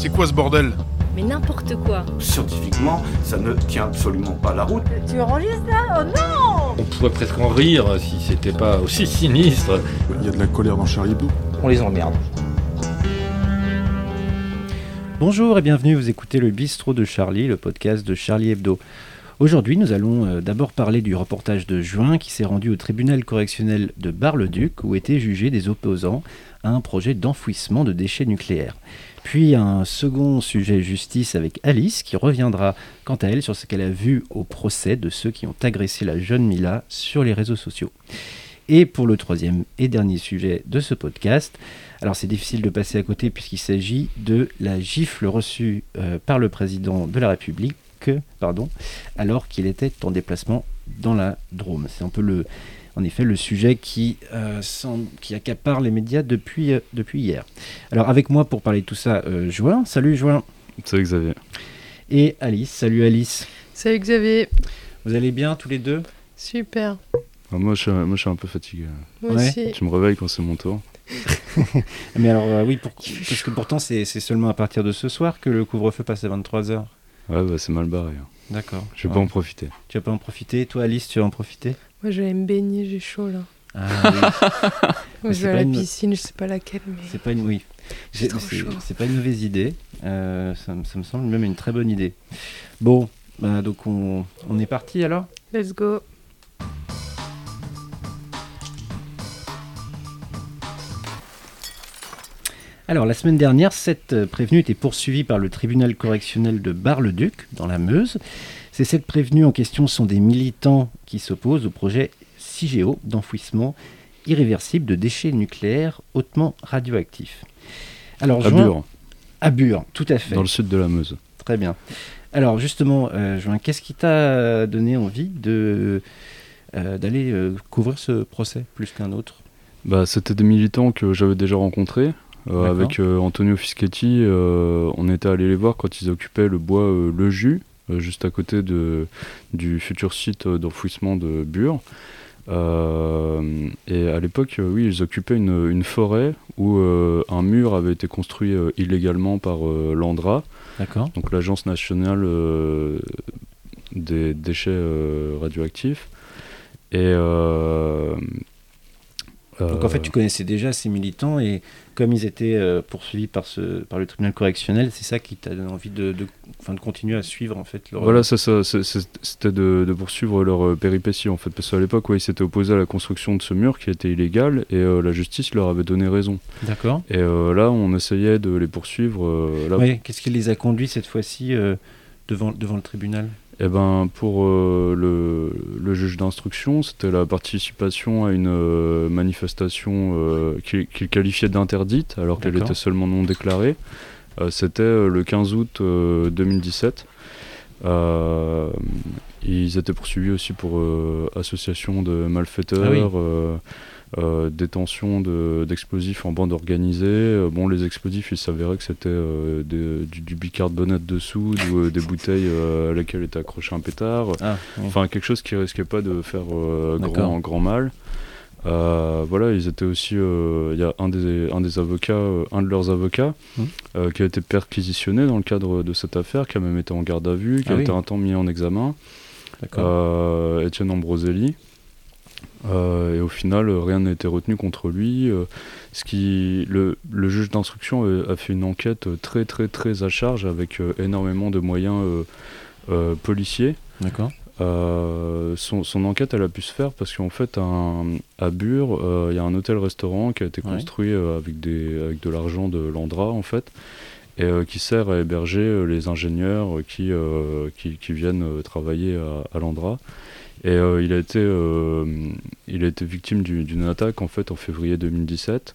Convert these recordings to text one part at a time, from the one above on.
C'est quoi ce bordel Mais n'importe quoi. Scientifiquement, ça ne tient absolument pas la route. Tu enregistres là Oh non On pourrait presque en rire si c'était pas aussi sinistre. Il y a de la colère dans Charlie Hebdo. On les emmerde. Bonjour et bienvenue, vous écoutez le Bistrot de Charlie, le podcast de Charlie Hebdo. Aujourd'hui, nous allons euh, d'abord parler du reportage de juin qui s'est rendu au tribunal correctionnel de Bar-le-Duc où étaient jugés des opposants à un projet d'enfouissement de déchets nucléaires. Puis un second sujet justice avec Alice qui reviendra quant à elle sur ce qu'elle a vu au procès de ceux qui ont agressé la jeune Mila sur les réseaux sociaux. Et pour le troisième et dernier sujet de ce podcast, alors c'est difficile de passer à côté puisqu'il s'agit de la gifle reçue euh, par le président de la République, pardon, alors qu'il était en déplacement dans la Drôme. C'est un peu le, en effet le sujet qui, euh, semble- qui accapare les médias depuis, euh, depuis hier. Alors avec moi pour parler de tout ça, euh, Join. Salut Join. Salut Xavier. Et Alice. Salut Alice. Salut Xavier, Vous allez bien tous les deux? Super. Ah, moi, je, suis- moi, je suis un peu fatigué. Moi Ouais. aussi. Je me réveille quand c'est mon tour. Mais alors euh, oui, pour- parce que pourtant c'est c'est seulement à partir de ce soir que le couvre-feu passe à 23h. Ouais, bah, c'est mal barré. hein. D'accord. Je vais Ouais. pas en profiter. Tu vas pas en profiter. Toi Alice, tu vas en profiter Moi je vais me baigner, j'ai chaud là. Ah oui. Moi, je vais à la une- piscine, je sais pas laquelle, mais. C'est pas une oui. C'est pas une mauvaise idée. Euh, ça, me- ça me semble même une très bonne idée. Bon, bah, donc on, on est parti alors? Let's go. Alors la semaine dernière, sept euh, prévenus étaient poursuivis par le tribunal correctionnel de Bar-le-Duc dans la Meuse. Ces sept prévenus en question sont des militants qui s'opposent au projet CIGEO d'enfouissement irréversible de déchets nucléaires hautement radioactifs. Alors, À Bure, À Bure, tout à fait. dans le sud de la Meuse. Très bien. Alors justement, euh, Join, qu'est-ce qui t'a donné envie de euh, d'aller euh, couvrir ce procès plus qu'un autre? Bah, C'était des militants que j'avais déjà rencontrés. Euh, avec euh, Antonio Fischetti, euh, on était allé les voir quand ils occupaient le bois Le Jus, juste à côté de, du futur site d'enfouissement de Bure. Et à l'époque, oui, ils occupaient une, une forêt où un mur avait été construit illégalement par l'Andra. D'accord. donc l'Agence nationale des déchets radioactifs. Et euh, Donc en fait, tu connaissais déjà ces militants et comme ils étaient euh, poursuivis par, ce, par le tribunal correctionnel, c'est ça qui t'a donné envie de, de, continuer à suivre en fait leur... voilà, ça, c'était de, de poursuivre leur euh, péripétie en fait, parce qu'à l'époque, ouais, ils s'étaient opposés à la construction de ce mur qui était illégal et euh, la justice leur avait donné raison. D'accord. Et euh, là, on essayait de les poursuivre. euh, là, Ouais, Qu'est-ce qui les a conduits cette fois-ci devant, devant le tribunal? Eh ben, pour euh, le, le juge d'instruction, c'était la participation à une euh, manifestation euh, qu'il qualifiait d'interdite, alors qu'elle était seulement non déclarée. C'était le 15 août euh, 2017. Euh, ils étaient poursuivis aussi pour association de malfaiteurs, Ah oui. Euh, détention de- d'explosifs en bande organisée. Euh, bon, les explosifs, il s'avérait que c'était euh, du, du bicarbonate de soude ou des bouteilles à laquelle était accroché un pétard. Ah, oui. Enfin, quelque chose qui risquait pas de faire grand, grand mal. Euh, voilà, ils étaient aussi. euh, Il y a un des, un des avocats, euh, un de leurs avocats, euh, qui a été perquisitionné dans le cadre de cette affaire, qui a même été en garde à vue, qui Ah a oui. été un temps mis en examen. Étienne Ambroselli. Euh, et au final, euh, rien n'a été retenu contre lui. euh, ce qui, le, le juge d'instruction a, a fait une enquête très très très à charge avec euh, énormément de moyens policiers. D'accord. Son, son enquête, elle a pu se faire parce qu'en fait, un- à Bure, il y a un hôtel-restaurant qui a été Ouais. construit avec, des, avec de l'argent de l'Andra, en fait, et qui sert à héberger les ingénieurs qui, qui, qui viennent travailler à, à l'Andra. Et euh, il, a été, euh, il a été victime du- d'une attaque, en fait, en février 2017.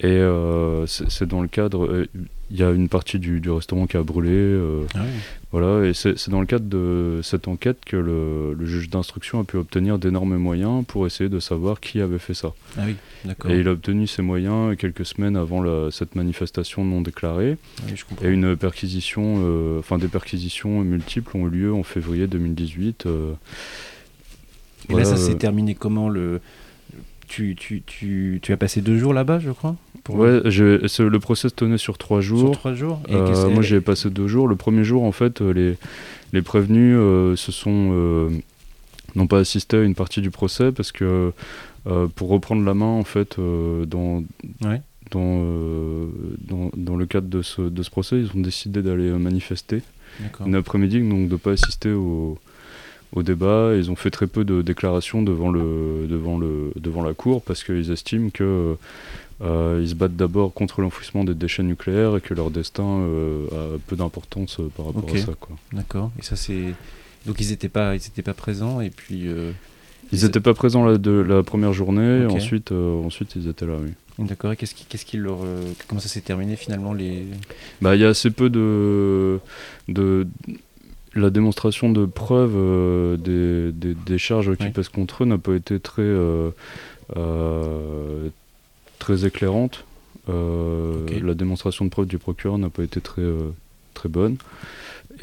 Et euh, c'est dans le cadre. Il y a une partie du, du restaurant qui a brûlé. Ah oui. voilà, et c'est dans le cadre de cette enquête que le, le juge d'instruction a pu obtenir d'énormes moyens pour essayer de savoir qui avait fait ça. Ah oui, d'accord. Et il a obtenu ces moyens quelques semaines avant la- cette manifestation non déclarée. Ah oui, je comprends. Et une perquisition, enfin des perquisitions multiples ont eu lieu en février 2018. Et voilà, là, ça s'est euh, terminé comment le... tu, tu, tu, tu as passé deux jours là-bas, je crois pour- Ouais, c'est- le procès se tenait sur trois Sur jours. trois jours Et Euh, moi, j'ai passé deux jours. Le premier jour, en fait, euh, les, les prévenus euh, se sont euh, n'ont pas assisté à une partie du procès parce que pour reprendre la main, en fait, dans Ouais. dans, dans dans le cadre de ce de ce procès, ils ont décidé d'aller manifester une après-midi, donc de pas assister au au débat, ils ont fait très peu de déclarations devant le devant le devant la cour parce qu'ils estiment que euh, ils se battent d'abord contre l'enfouissement des déchets nucléaires et que leur destin euh, a peu d'importance euh, par rapport à ça. D'accord. Et ça, c'est. Donc, ils n'étaient pas, ils étaient pas présents, et puis. euh, Ils n'étaient pas présents la, de, la première journée, et ensuite, ensuite ils étaient là, oui. D'accord. Et qu'est-ce qui, qu'est-ce qui leur. Comment ça s'est terminé finalement les... Bah, il y a assez peu de, de la démonstration de preuves euh, des, des, des charges qui Oui. pèsent contre eux n'a pas été très euh, euh, très éclairante. Euh. La démonstration de preuves du procureur n'a pas été très euh, très bonne.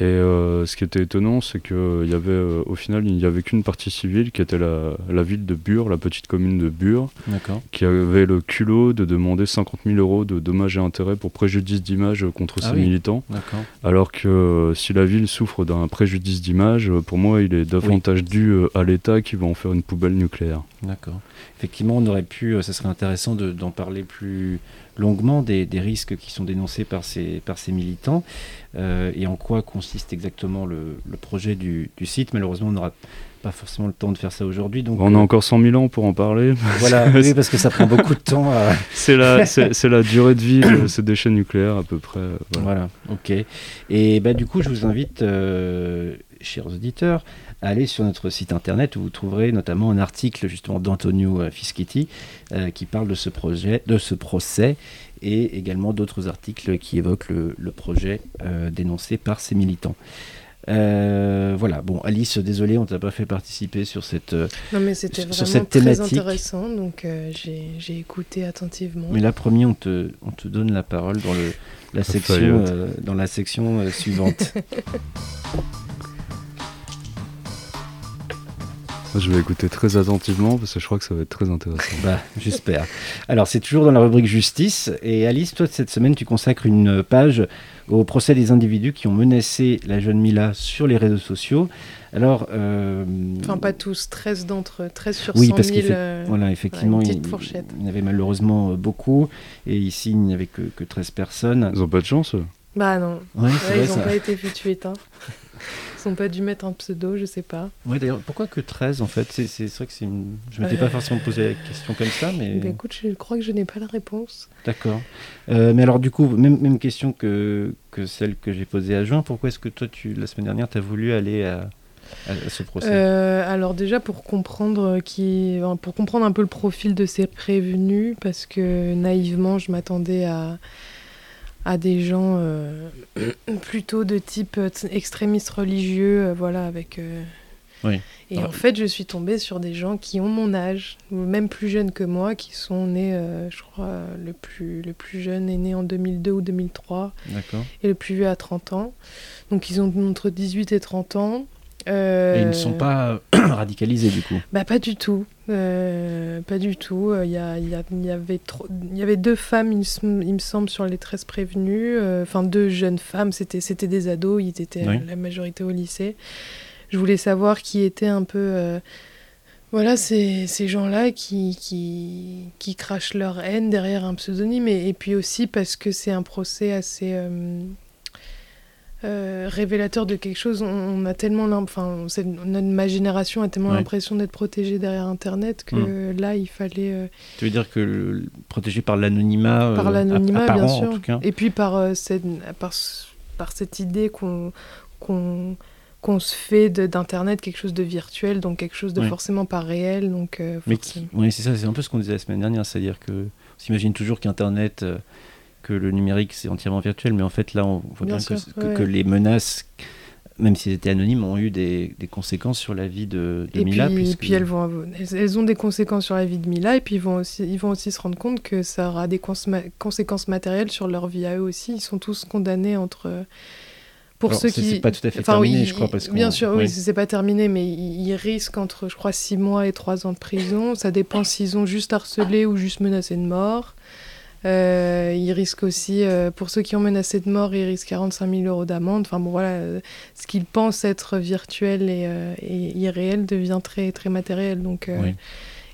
Et euh, ce qui était étonnant, c'est qu'il y avait, euh, au final, il n'y avait qu'une partie civile qui était la, la ville de Bure, la petite commune de Bure, qui avait le culot de demander 50 000 euros de dommages et intérêts pour préjudice d'image contre Ah ses oui. militants. Alors que euh, si la ville souffre d'un préjudice d'image, euh, pour moi, il est davantage dû euh, à l'État qui va en faire une poubelle nucléaire. D'accord. Effectivement, on aurait pu, euh, ça serait intéressant de- d'en parler plus longuement des, des risques qui sont dénoncés par ces, par ces militants euh, et en quoi consiste exactement le, le projet du, du site. Malheureusement, on n'aura pas forcément le temps de faire ça aujourd'hui. Donc, On a euh, encore 100 000 ans pour en parler. Voilà, oui, parce que ça prend beaucoup de temps à. C'est la, c'est, la durée de vie de ces déchets nucléaires à peu près. euh, voilà. Voilà, ok. Et bah, du coup, je vous invite, euh, chers auditeurs, à aller sur notre site internet où vous trouverez notamment un article justement d'Antonio euh, Fischetti euh, qui parle de ce projet, de ce procès, et également d'autres articles qui évoquent le, le projet euh, dénoncé par ces militants. Euh, voilà, bon, Alice, désolé, on t'a pas fait participer sur cette. Non, mais c'était Sur vraiment très intéressant, donc euh, j'ai j'ai écouté attentivement. Mais là, promis, on te, on te donne la parole dans le, la section, Fayette. euh, dans la section euh, suivante. Je vais écouter très attentivement parce que je crois que ça va être très intéressant. Bah, j'espère. Alors, c'est toujours dans la rubrique justice. Et Alice, toi, cette semaine, tu consacres une page au procès des individus qui ont menacé la jeune Mila sur les réseaux sociaux. Alors, euh, Enfin, pas tous, 13 d'entre eux, 13 sur Oui, 100 parce 000. qu'effect- euh, voilà, effectivement, une il, petite fourchette. il y en avait malheureusement euh, beaucoup. Et ici, il n'y avait que, que 13 personnes. Ils ont pas de chance. eux. Bah non, Ouais, Ouais, vrai, ils n'ont pas été foutus éteints. Ils n'ont pas dû mettre un pseudo, je sais pas. Ouais, d'ailleurs, pourquoi que 13 en fait? C'est c'est vrai que c'est une... Je m'étais pas Euh. forcément posé la question comme ça, mais. Bah, écoute, je crois que je n'ai pas la réponse. D'accord. Euh, mais alors, du coup, même, même question que, que celle que j'ai posée à Juin. Pourquoi est-ce que toi, tu, la semaine dernière, tu as voulu aller à, à- ce procès? Euh, alors déjà pour comprendre qui, pour comprendre un peu le profil de ces prévenus, parce que naïvement je m'attendais à à des gens euh, plutôt de type euh, extrémiste religieux, euh, voilà avec. euh, Oui. Et Ah. en fait, je suis tombée sur des gens qui ont mon âge, ou même plus jeunes que moi, qui sont nés, je crois, le plus, le plus jeune est né en 2002 ou 2003 D'accord. et le plus vieux à 30 ans. Donc ils ont entre 18 et 30 ans. Euh, Et ils ne sont pas radicalisés, du coup. Bah pas du tout. Euh, pas du tout. Il y, a- il y a- il y avait trop- il y avait deux femmes, il, me semble, sur les 13 prévenues. Euh, Enfin, deux jeunes femmes. C'était c'était des ados. Ils étaient Oui. euh, la majorité au lycée. Je voulais savoir qui étaient un peu... euh, voilà, ces, ces gens-là qui, qui, qui crachent leur haine derrière un pseudonyme. Et, et puis aussi parce que c'est un procès assez... euh, euh, révélateur de quelque chose. On, a tellement, enfin, c'est- ma génération a tellement Ouais. l'impression d'être protégée derrière Internet que là, il fallait euh, Tu veux dire que le- protégé par l'anonymat euh, par l'anonymat, bien sûr, en tout cas et puis par euh, cette, par, ce- par cette idée qu'on qu'on qu'on se fait d'internet quelque chose de virtuel, donc quelque chose de Ouais. forcément pas réel, donc euh, Mais forcément- oui, c'est ça, c'est un peu ce qu'on disait la semaine dernière, c'est-à-dire que on s'imagine toujours qu'Internet, euh, que le numérique, c'est entièrement virtuel, mais en fait, là, on voit Bien bien, que, sûr, que- ouais. que les menaces, même si elles étaient anonymes, ont eu des, des conséquences sur la vie de, de Et Mila. puis, puisque- puis elles, vont, elles, ont des conséquences sur la vie de Mila, et puis ils vont aussi, ils vont aussi se rendre compte que ça aura des cons- conséquences matérielles sur leur vie à eux aussi. Ils sont tous condamnés entre, pour Alors, ceux qui. c'est pas tout à fait Enfin, terminé, oui, je crois, parce bien sûr, oui, oui. c'est pas terminé, mais ils, ils risquent entre, je crois, 6 mois et 3 ans de prison. Ça dépend s'ils ont juste harcelé ou juste menacé de mort. Euh, ils risquent aussi, euh, pour ceux qui ont menacé de mort, ils risquent 45 000 euros d'amende. Enfin bon, voilà, euh, ce qu'ils pensent être virtuel et, et irréel devient très, très matériel. Donc, Oui.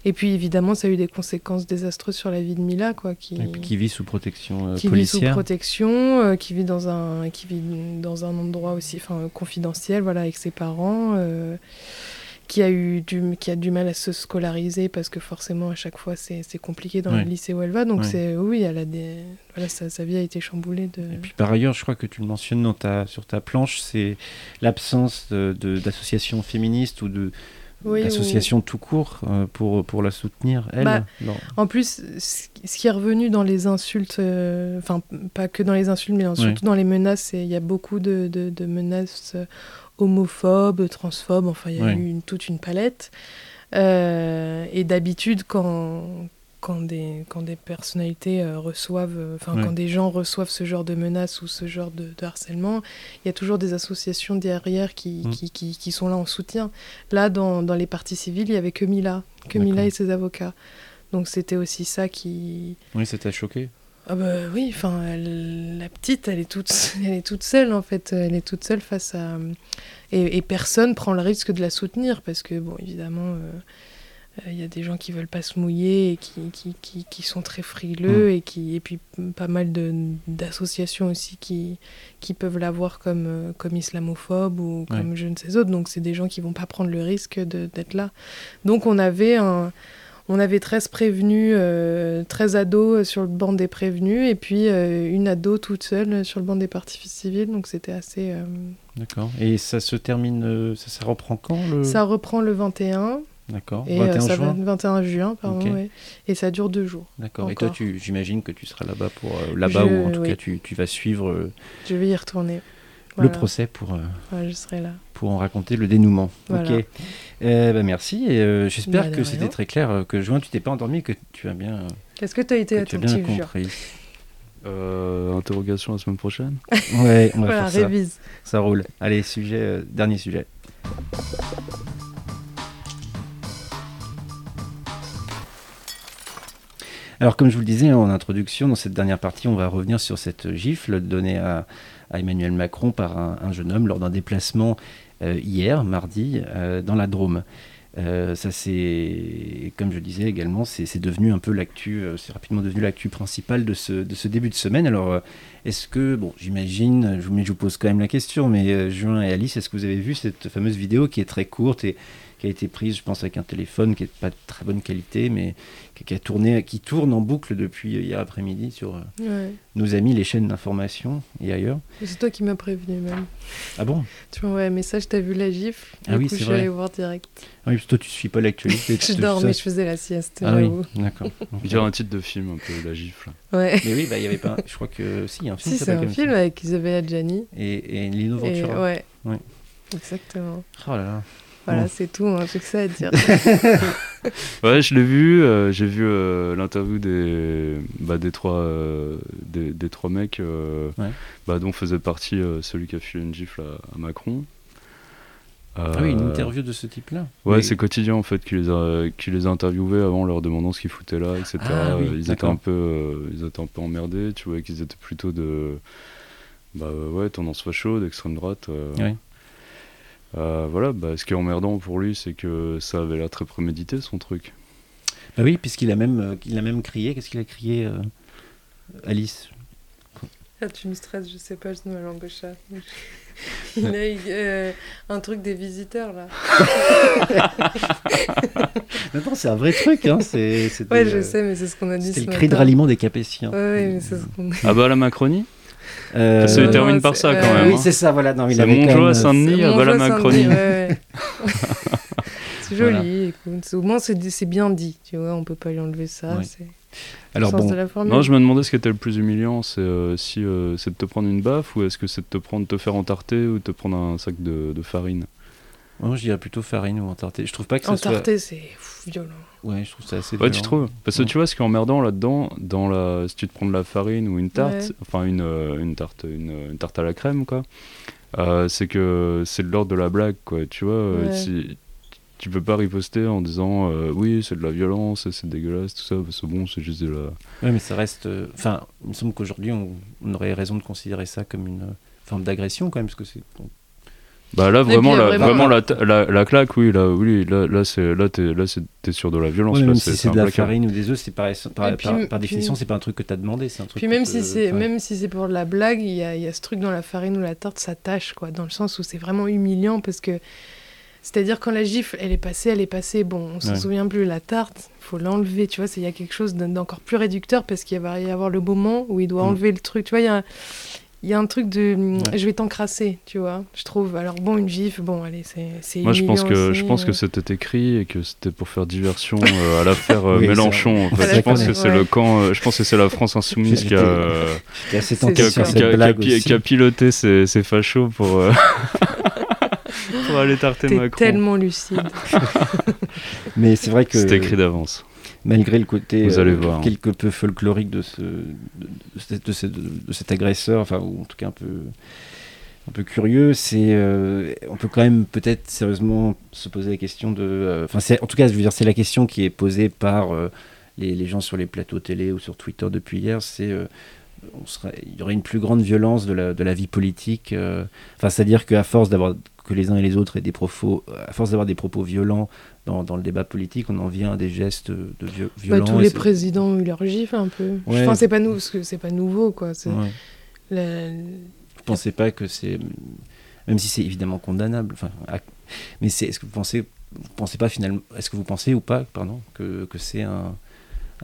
Et puis évidemment, ça a eu des conséquences désastreuses sur la vie de Mila, quoi, qui, qui vit sous protection euh, qui vit sous policière. protection, euh, qui vit dans un qui vit dans un endroit aussi enfin confidentiel voilà avec ses parents euh, qui a eu du qui a du mal à se scolariser parce que forcément à chaque fois c'est compliqué dans Ouais. le lycée où elle va donc Ouais. c'est oui elle a des voilà sa, sa vie a été chamboulée de Et puis par ailleurs, je crois que tu le mentionnes dans ta, sur ta planche, c'est l'absence de- de- d'associations féministes ou de Oui, d'associations tout court euh, pour, pour la soutenir, elle. Bah. En plus, ce qui est revenu dans les insultes, euh, enfin pas que dans les insultes, mais surtout dans les menaces, il y a beaucoup de, de- de menaces euh, homophobes, transphobes, enfin il y a eu une- toute une palette. Euh, et d'habitude, quand, quand, des, quand des personnalités euh, reçoivent, euh, enfin quand des gens reçoivent ce genre de menaces ou ce genre de, de harcèlement, il y a toujours des associations derrière qui, Mm. qui, qui- qui sont là en soutien. Là, dans, dans les parties civiles, il y avait que Mila, que Mila et ses avocats. Donc c'était aussi ça qui. Oui, t'a choqué? Ah bah oui, enfin la petite, elle est toute, elle est toute seule en fait, elle est toute seule face à et, et personne prend le risque de la soutenir parce que bon évidemment euh, euh, il y a des gens qui veulent pas se mouiller et qui, qui, qui, qui sont très frileux et qui et puis pas mal de d'associations aussi qui qui peuvent la voir comme euh, comme islamophobe ou Ouais. comme je ne sais autres donc c'est des gens qui vont pas prendre le risque d'être là. Donc on avait un on avait 13 prévenus, euh, 13 ados sur le banc des prévenus, et puis euh, une ado toute seule sur le banc des parties civiles, donc c'était assez... euh, D'accord. Et ça se termine, euh, ça, ça reprend quand le... Ça reprend le 21, D'accord. et euh, 21 ça juin. va 21 juin, pardon, ouais. et ça dure deux jours. D'accord. Et toi, j'imagine que tu seras là-bas pour euh, là-bas Je- ou en tout oui. cas tu, tu vas suivre euh, Je vais y retourner. Le procès pour, euh, Ouais, je serai là. pour en raconter le dénouement. Voilà. Ok. Eh ben, merci. Et euh, j'espère Bah, que c'était très clair, euh, que juin tu t'es pas endormi, et que tu as bien, euh, Est-ce que tu as été que tu as bien attentif, compris. Euh, interrogation la semaine prochaine. Ouais, on va Voilà, faire ça. révise. Ça roule. Allez, sujet, euh, dernier sujet. Alors, comme je vous le disais en introduction, dans cette dernière partie, on va revenir sur cette gifle donnée à, à Emmanuel Macron par un, un jeune homme lors d'un déplacement euh, hier, mardi, euh, dans la Drôme. Euh, ça c'est, comme je disais également, c'est devenu un peu l'actu, c'est rapidement devenu l'actu principale de ce, début de semaine. Alors, est-ce que, bon, j'imagine, je je vous pose quand même la question, mais Juin et Alice, est-ce que vous avez vu cette fameuse vidéo qui est très courte et qui a été prise, je pense, avec un téléphone qui n'est pas de très bonne qualité, mais qui, qui a tourné, qui tourne en boucle depuis hier après-midi sur euh, Ouais. nos amis les chaînes d'information et ailleurs. C'est toi qui m'as prévenu même. Ah bon? Tu m'envoies un message, t'as vu la gifle Ah Du oui, c'est je suis vrai. allée voir direct. Ah oui, parce que toi, tu suis pas l'actualité. Je dormais, je faisais la sieste. Ah oui, d'accord. Il dirait un titre de film un peu, la gifle. Ouais. Mais oui, bah, il y avait pas. Je crois que si, il y a un film. Si, c'est un comme film ça. avec Isabelle Adjani. Et, et Lino Et Ventura. ouais. Ouais. Exactement. Oh là là. Voilà, Bon. c'est tout, hein, j'ai que ça à dire. Ouais, je l'ai vu. euh, J'ai vu euh, l'interview des, bah, des, trois, euh, des, des trois mecs euh, Ouais. bah, dont faisait partie euh, celui qui a filé une gifle à, à Macron. Ah oui, une interview de ce type-là. Ouais, Mais- c'est quotidien en fait qui les a, qui les a interviewés avant leur demandant ce qu'ils foutaient là, etc. Ah oui, ils étaient un peu, euh, ils étaient un peu emmerdés. Tu vois qu'ils étaient plutôt de, bah ouais, tendance facho, d'extrême droite. euh. Ouais. Euh, voilà, bah, ce qui est emmerdant pour lui, c'est que ça avait l'air très prémédité son truc. Bah oui, puisqu'il a même, euh, il a même crié. Qu'est-ce qu'il a crié, euh, Alice? Là, tu me stresses, je sais pas, je ma langue au chat. Il a eu euh, un truc des visiteurs là. Non, c'est un vrai truc. Hein. C'est, Ouais, je sais, mais c'est ce qu'on a dit C'était ce le cri de ralliement des Capétiens. Ouais, ouais, mais c'est ce qu'on Ah bah la Macronie? Euh, Ça se termine non, par ça quand euh, même. oui, hein. c'est ça, voilà. Non, il C'est avait quand euh, Saint-Denis. Saint-Denis, ouais, ouais. c'est joli, Voilà. écoute. Au moins, c'est bien dit, tu vois, on peut pas lui enlever ça. C'est Alors bon. Non, je me demandais ce qui était le plus humiliant, c'est euh, si euh, c'est de te prendre une baffe ou est-ce que c'est de te prendre, te faire entarter ou de te prendre un sac de, de farine? Moi, je dirais plutôt farine ou entarté. Je trouve pas que ça soit. C'est violent. Ouais, je trouve ça assez. Ouais, tu violent. trouves Parce que Ouais. tu vois, ce qui est emmerdant là-dedans, dans la, si tu te prends de la farine ou une tarte, Ouais. enfin une, euh, une tarte, une, une tarte à la crème, quoi. Euh, c'est que c'est de l'ordre de la blague, quoi. Tu vois, euh, Ouais. si- tu peux pas riposter en disant euh, oui, c'est de la violence, c'est dégueulasse, tout ça, parce que bon, c'est juste de la. Oui, mais ça reste. euh, Enfin, il me semble qu'aujourd'hui, on, on aurait raison de considérer ça comme une forme d'agression, quand même, parce que c'est. Bah là, vraiment, a la, vraiment vraiment la, la, la claque, oui, là, oui, là, là, c'est, là, t'es, là, c'est, t'es sur de la violence. Ouais, là, si c'est de la farine ou des œufs, c'est par, par, puis- par- par puis- définition, c'est pas un truc que tu as demandé, c'est un truc. Puis même te- si c'est même si c'est pour de la blague, il y a, il y a ce truc dans la farine ou la tarte, ça tâche quoi, dans le sens où c'est vraiment humiliant parce que c'est-à-dire quand la gifle, elle est passée, elle est passée, bon, on s'en Ouais. souvient plus. La tarte, faut l'enlever, tu vois, c'est- il y a quelque chose d'en- d'encore plus réducteur parce qu'il va y avoir le moment où il doit Mm. enlever le truc, tu vois, il y a il y a un truc de Ouais. je vais t'encrasser, tu vois, je trouve. Alors bon, une gifle, bon, allez, c'est c'est Moi, je pense que aussi, je pense que euh. c'était écrit et que c'était pour faire diversion euh, à l'affaire euh, Oui, Mélenchon. En fait. je pense que c'est Ouais. le camp. euh, je pense que c'est la France insoumise qui a, qui a, qui qui piloté ces, ces fachos pour euh, pour aller tarter Macron. tellement lucide. Mais c'est vrai que. C'était écrit d'avance. Malgré le côté Vous euh, allez voir. quelque peu folklorique de ce de, cet agresseur, enfin ou en tout cas un peu un peu curieux, c'est euh, on peut quand même peut-être sérieusement se poser la question de, euh, enfin en tout cas je veux dire c'est la question qui est posée par euh, les, les gens sur les plateaux télé ou sur Twitter depuis hier, c'est on serait, il y aurait une plus grande violence de la, de la vie politique. euh, Enfin, c'est-à-dire qu'à force d'avoir que les uns et les autres aient des propos, à force d'avoir des propos violents dans, dans le débat politique, on en vient à des gestes de vi- Bah, violents. tous et les présidents ont eu leur gifle un peu. Ouais. Enfin, c'est pas nous, parce que c'est pas nouveau, quoi. La- Vous pensez pas que c'est, même si c'est évidemment condamnable, enfin, à- mais c'est, est-ce que vous pensez, vous pensez pas finalement, est-ce que vous pensez ou pas, pardon, que, que c'est un,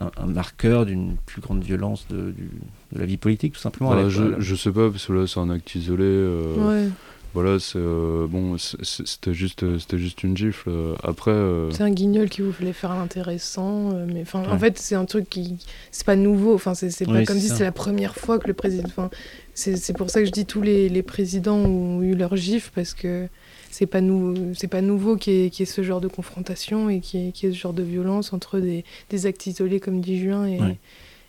un, un marqueur d'une plus grande violence de, du- de la vie politique, tout simplement Voilà, avec- je, je sais pas parce que là c'est un acte isolé. euh, Ouais. Voilà, c'est euh, bon, c'était juste, c'était juste une gifle. euh, Après, euh, C'est un guignol qui voulait faire l'intéressant, euh, mais enfin, en fait, c'est un truc qui, c'est pas nouveau. Enfin, c'est c'est pas Oui, comme c'est si c'était la première fois que le président. Enfin, c'est c'est pour ça que je dis tous les, les présidents ont eu leur gifle parce que c'est pas nou, c'est pas nouveau qu'il y, ait- qu'il y ait ce genre de confrontation et qu'il y, qu'il y ait ce genre de violence entre des, des actes isolés comme dit Juin et, Ouais.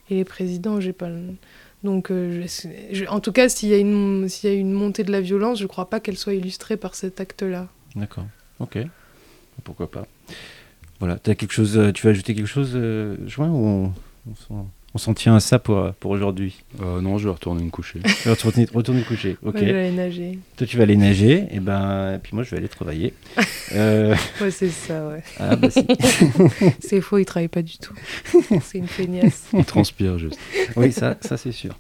et les présidents. J'ai pas. Donc, euh, je- je- en tout cas, s'il y, a une- s'il y a une montée de la violence, je crois pas qu'elle soit illustrée par cet acte-là. D'accord. Ok. Pourquoi pas. Voilà. As quelque chose, euh, tu veux ajouter quelque chose, euh, Join, ou on, on s'en- on s'en tient à ça pour, euh, pour aujourd'hui euh, non, je vais retourner me coucher. Tu vas retourner, retourner te coucher. Ok. Moi, j'allais nager. Toi, tu vas aller nager, et ben, et puis moi, je vais aller travailler. Euh, Ouais, c'est ça, ouais. ah, bah si. C'est faux, il travaille pas du tout. C'est une feignasse. Il transpire juste. oui, ça, ça c'est sûr.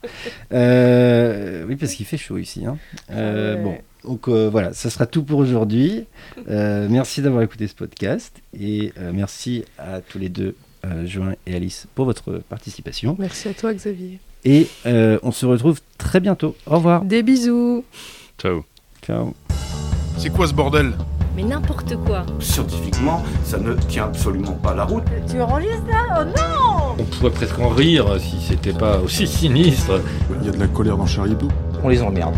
Euh, oui, parce qu'il fait chaud ici. hein. Euh, Ouais. Bon, donc euh, voilà, ça sera tout pour aujourd'hui. Euh, merci d'avoir écouté ce podcast et euh, merci à tous les deux, Join et Alice, pour votre participation. Merci à toi, Xavier. Et euh, on se retrouve très bientôt. Au revoir. Des bisous. Ciao. Ciao. C'est quoi ce bordel? Mais n'importe quoi. Scientifiquement, ça ne tient absolument pas la route. Tu enregistres là? Oh non On pourrait presque en rire si c'était pas aussi sinistre. Il y a de la colère dans Charlie Hebdo. on les emmerde.